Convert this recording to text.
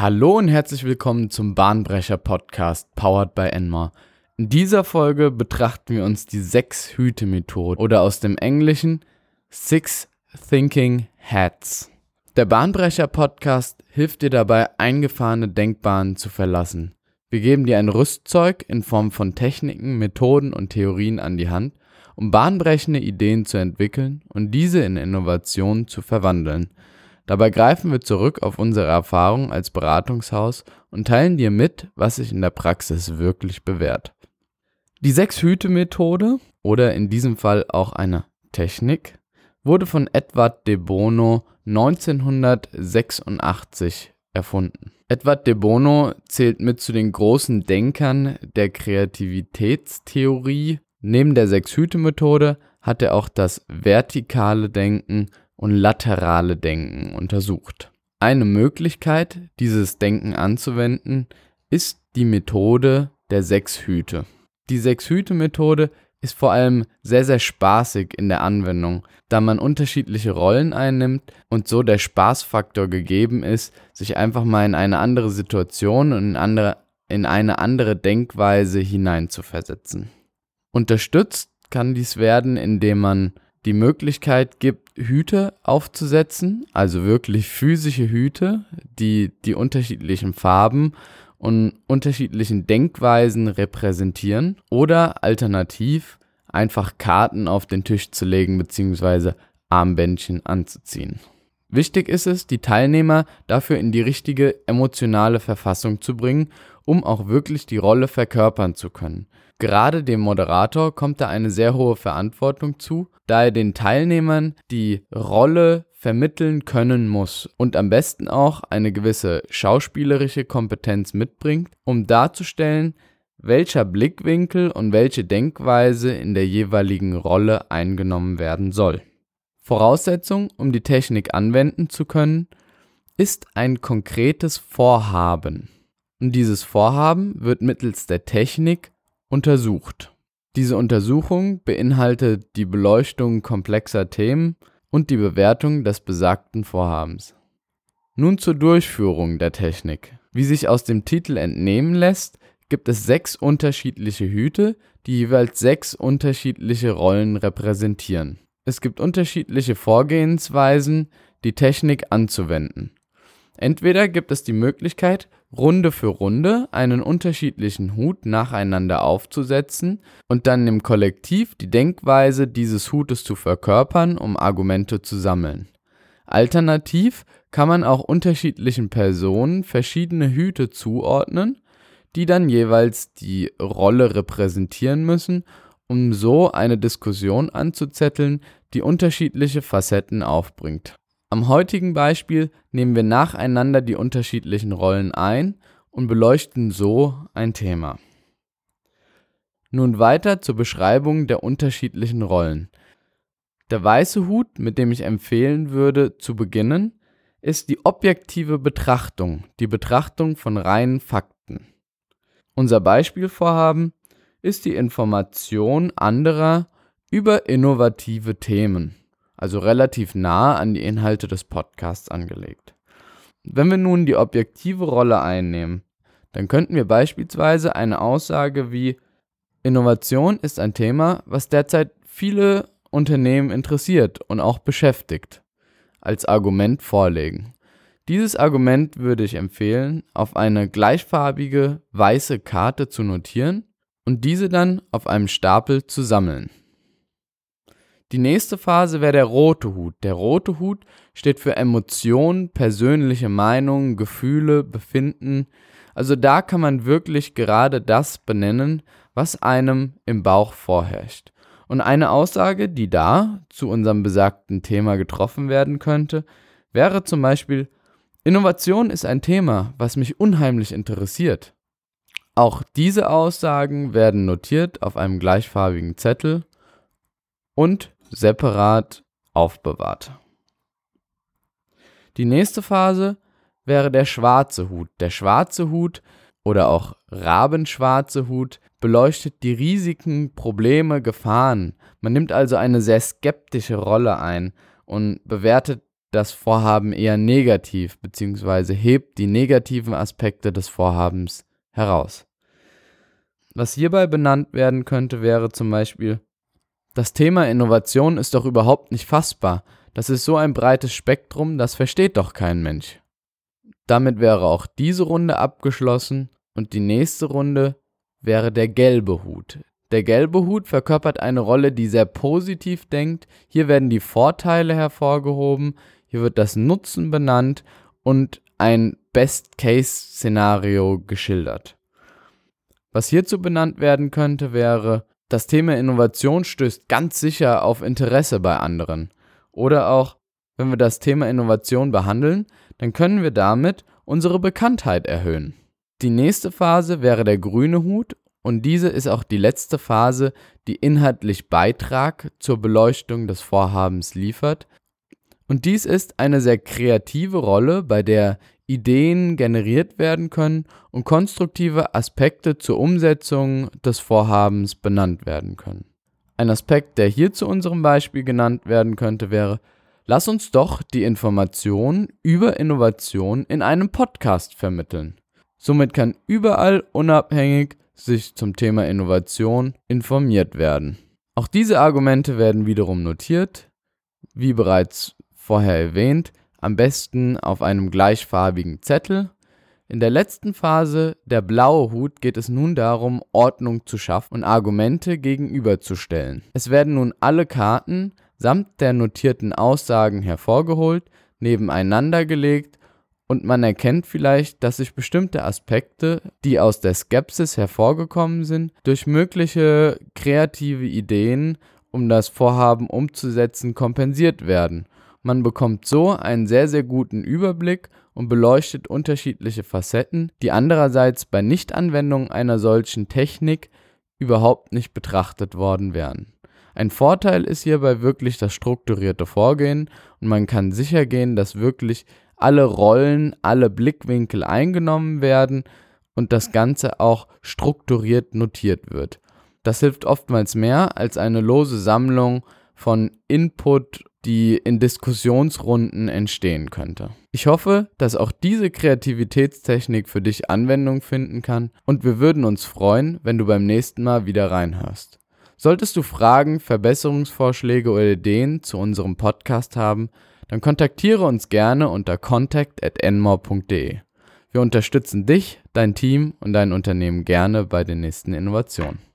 Hallo und herzlich willkommen zum Bahnbrecher Podcast powered by Enmar. In dieser Folge betrachten wir uns die Sechs-Hüte-Methode oder aus dem Englischen Six Thinking Hats. Der Bahnbrecher Podcast hilft dir dabei, eingefahrene Denkbahnen zu verlassen. Wir geben dir ein Rüstzeug in Form von Techniken, Methoden und Theorien an die Hand, um bahnbrechende Ideen zu entwickeln und diese in Innovationen zu verwandeln – Dabei greifen wir zurück auf unsere Erfahrung als Beratungshaus und teilen dir mit, was sich in der Praxis wirklich bewährt. Die Sechs-Hüte-Methode oder in diesem Fall auch eine Technik wurde von Edward de Bono 1986 erfunden. Edward de Bono zählt mit zu den großen Denkern der Kreativitätstheorie. Neben der Sechs-Hüte-Methode hat er auch das vertikale Denken und laterale Denken untersucht. Eine Möglichkeit, dieses Denken anzuwenden, ist die Methode der sechs Hüte. Die sechs Hüte Methode ist vor allem sehr, sehr spaßig in der Anwendung, da man unterschiedliche Rollen einnimmt und so der Spaßfaktor gegeben ist, sich einfach mal in eine andere Situation und in, andere, in eine andere Denkweise hineinzuversetzen. Unterstützt kann dies werden, indem man die Möglichkeit gibt, Hüte aufzusetzen, also wirklich physische Hüte, die die unterschiedlichen Farben und unterschiedlichen Denkweisen repräsentieren oder alternativ einfach Karten auf den Tisch zu legen bzw. Armbändchen anzuziehen. Wichtig ist es, die Teilnehmer dafür in die richtige emotionale Verfassung zu bringen, um auch wirklich die Rolle verkörpern zu können. Gerade dem Moderator kommt da eine sehr hohe Verantwortung zu, da er den Teilnehmern die Rolle vermitteln können muss und am besten auch eine gewisse schauspielerische Kompetenz mitbringt, um darzustellen, welcher Blickwinkel und welche Denkweise in der jeweiligen Rolle eingenommen werden soll. Voraussetzung, um die Technik anwenden zu können, ist ein konkretes Vorhaben. Und dieses Vorhaben wird mittels der Technik untersucht. Diese Untersuchung beinhaltet die Beleuchtung komplexer Themen und die Bewertung des besagten Vorhabens. Nun zur Durchführung der Technik. Wie sich aus dem Titel entnehmen lässt, gibt es sechs unterschiedliche Hüte, die jeweils sechs unterschiedliche Rollen repräsentieren. Es gibt unterschiedliche Vorgehensweisen, die Technik anzuwenden. Entweder gibt es die Möglichkeit, Runde für Runde einen unterschiedlichen Hut nacheinander aufzusetzen und dann im Kollektiv die Denkweise dieses Hutes zu verkörpern, um Argumente zu sammeln. Alternativ kann man auch unterschiedlichen Personen verschiedene Hüte zuordnen, die dann jeweils die Rolle repräsentieren müssen, um so eine Diskussion anzuzetteln, die unterschiedliche Facetten aufbringt am heutigen Beispiel nehmen wir nacheinander die unterschiedlichen Rollen ein und beleuchten so ein Thema. Nun weiter zur Beschreibung der unterschiedlichen Rollen. Der weiße Hut, mit dem ich empfehlen würde zu beginnen, ist die objektive Betrachtung, die Betrachtung von reinen Fakten. Unser Beispielvorhaben ist die Information anderer über innovative Themen also relativ nah an die Inhalte des Podcasts angelegt. Wenn wir nun die objektive Rolle einnehmen, dann könnten wir beispielsweise eine Aussage wie Innovation ist ein Thema, was derzeit viele Unternehmen interessiert und auch beschäftigt, als Argument vorlegen. Dieses Argument würde ich empfehlen, auf eine gleichfarbige weiße Karte zu notieren und diese dann auf einem Stapel zu sammeln. Die nächste Phase wäre der rote Hut. Der rote Hut steht für Emotionen, persönliche Meinungen, Gefühle, Befinden. Also da kann man wirklich gerade das benennen, was einem im Bauch vorherrscht. Und eine Aussage, die da zu unserem besagten Thema getroffen werden könnte, wäre zum Beispiel, Innovation ist ein Thema, was mich unheimlich interessiert. Auch diese Aussagen werden notiert auf einem gleichfarbigen Zettel und separat aufbewahrt. Die nächste Phase wäre der schwarze Hut. Der schwarze Hut oder auch rabenschwarze Hut beleuchtet die Risiken, Probleme, Gefahren. Man nimmt also eine sehr skeptische Rolle ein und bewertet das Vorhaben eher negativ bzw. hebt die negativen Aspekte des Vorhabens heraus. Was hierbei benannt werden könnte, wäre zum Beispiel, das Thema Innovation ist doch überhaupt nicht fassbar. Das ist so ein breites Spektrum, das versteht doch kein Mensch. Damit wäre auch diese Runde abgeschlossen und die nächste Runde wäre der gelbe Hut. Der gelbe Hut verkörpert eine Rolle, die sehr positiv denkt. Hier werden die Vorteile hervorgehoben, hier wird das Nutzen benannt und ein Best-Case-Szenario geschildert. Was hierzu benannt werden könnte, wäre, das Thema Innovation stößt ganz sicher auf Interesse bei anderen. Oder auch, wenn wir das Thema Innovation behandeln, dann können wir damit unsere Bekanntheit erhöhen. Die nächste Phase wäre der grüne Hut und diese ist auch die letzte Phase, die inhaltlich Beitrag zur Beleuchtung des Vorhabens liefert und dies ist eine sehr kreative Rolle, bei der Ideen generiert werden können und konstruktive Aspekte zur Umsetzung des Vorhabens benannt werden können. Ein Aspekt, der hier zu unserem Beispiel genannt werden könnte, wäre, lass uns doch die Information über Innovation in einem Podcast vermitteln. Somit kann überall unabhängig sich zum Thema Innovation informiert werden. Auch diese Argumente werden wiederum notiert, wie bereits vorher erwähnt, am besten auf einem gleichfarbigen Zettel. In der letzten Phase, der blaue Hut, geht es nun darum, Ordnung zu schaffen und Argumente gegenüberzustellen. Es werden nun alle Karten samt der notierten Aussagen hervorgeholt, nebeneinander gelegt und man erkennt vielleicht, dass sich bestimmte Aspekte, die aus der Skepsis hervorgekommen sind, durch mögliche kreative Ideen, um das Vorhaben umzusetzen, kompensiert werden man bekommt so einen sehr, sehr guten Überblick und beleuchtet unterschiedliche Facetten, die andererseits bei Nichtanwendung einer solchen Technik überhaupt nicht betrachtet worden wären. Ein Vorteil ist hierbei wirklich das strukturierte Vorgehen und man kann sicher gehen, dass wirklich alle Rollen, alle Blickwinkel eingenommen werden und das Ganze auch strukturiert notiert wird. Das hilft oftmals mehr als eine lose Sammlung von Input die in Diskussionsrunden entstehen könnte. Ich hoffe, dass auch diese Kreativitätstechnik für dich Anwendung finden kann und wir würden uns freuen, wenn du beim nächsten Mal wieder reinhörst. Solltest du Fragen, Verbesserungsvorschläge oder Ideen zu unserem Podcast haben, dann kontaktiere uns gerne unter contact@enmore.de. Wir unterstützen dich, dein Team und dein Unternehmen gerne bei den nächsten Innovationen.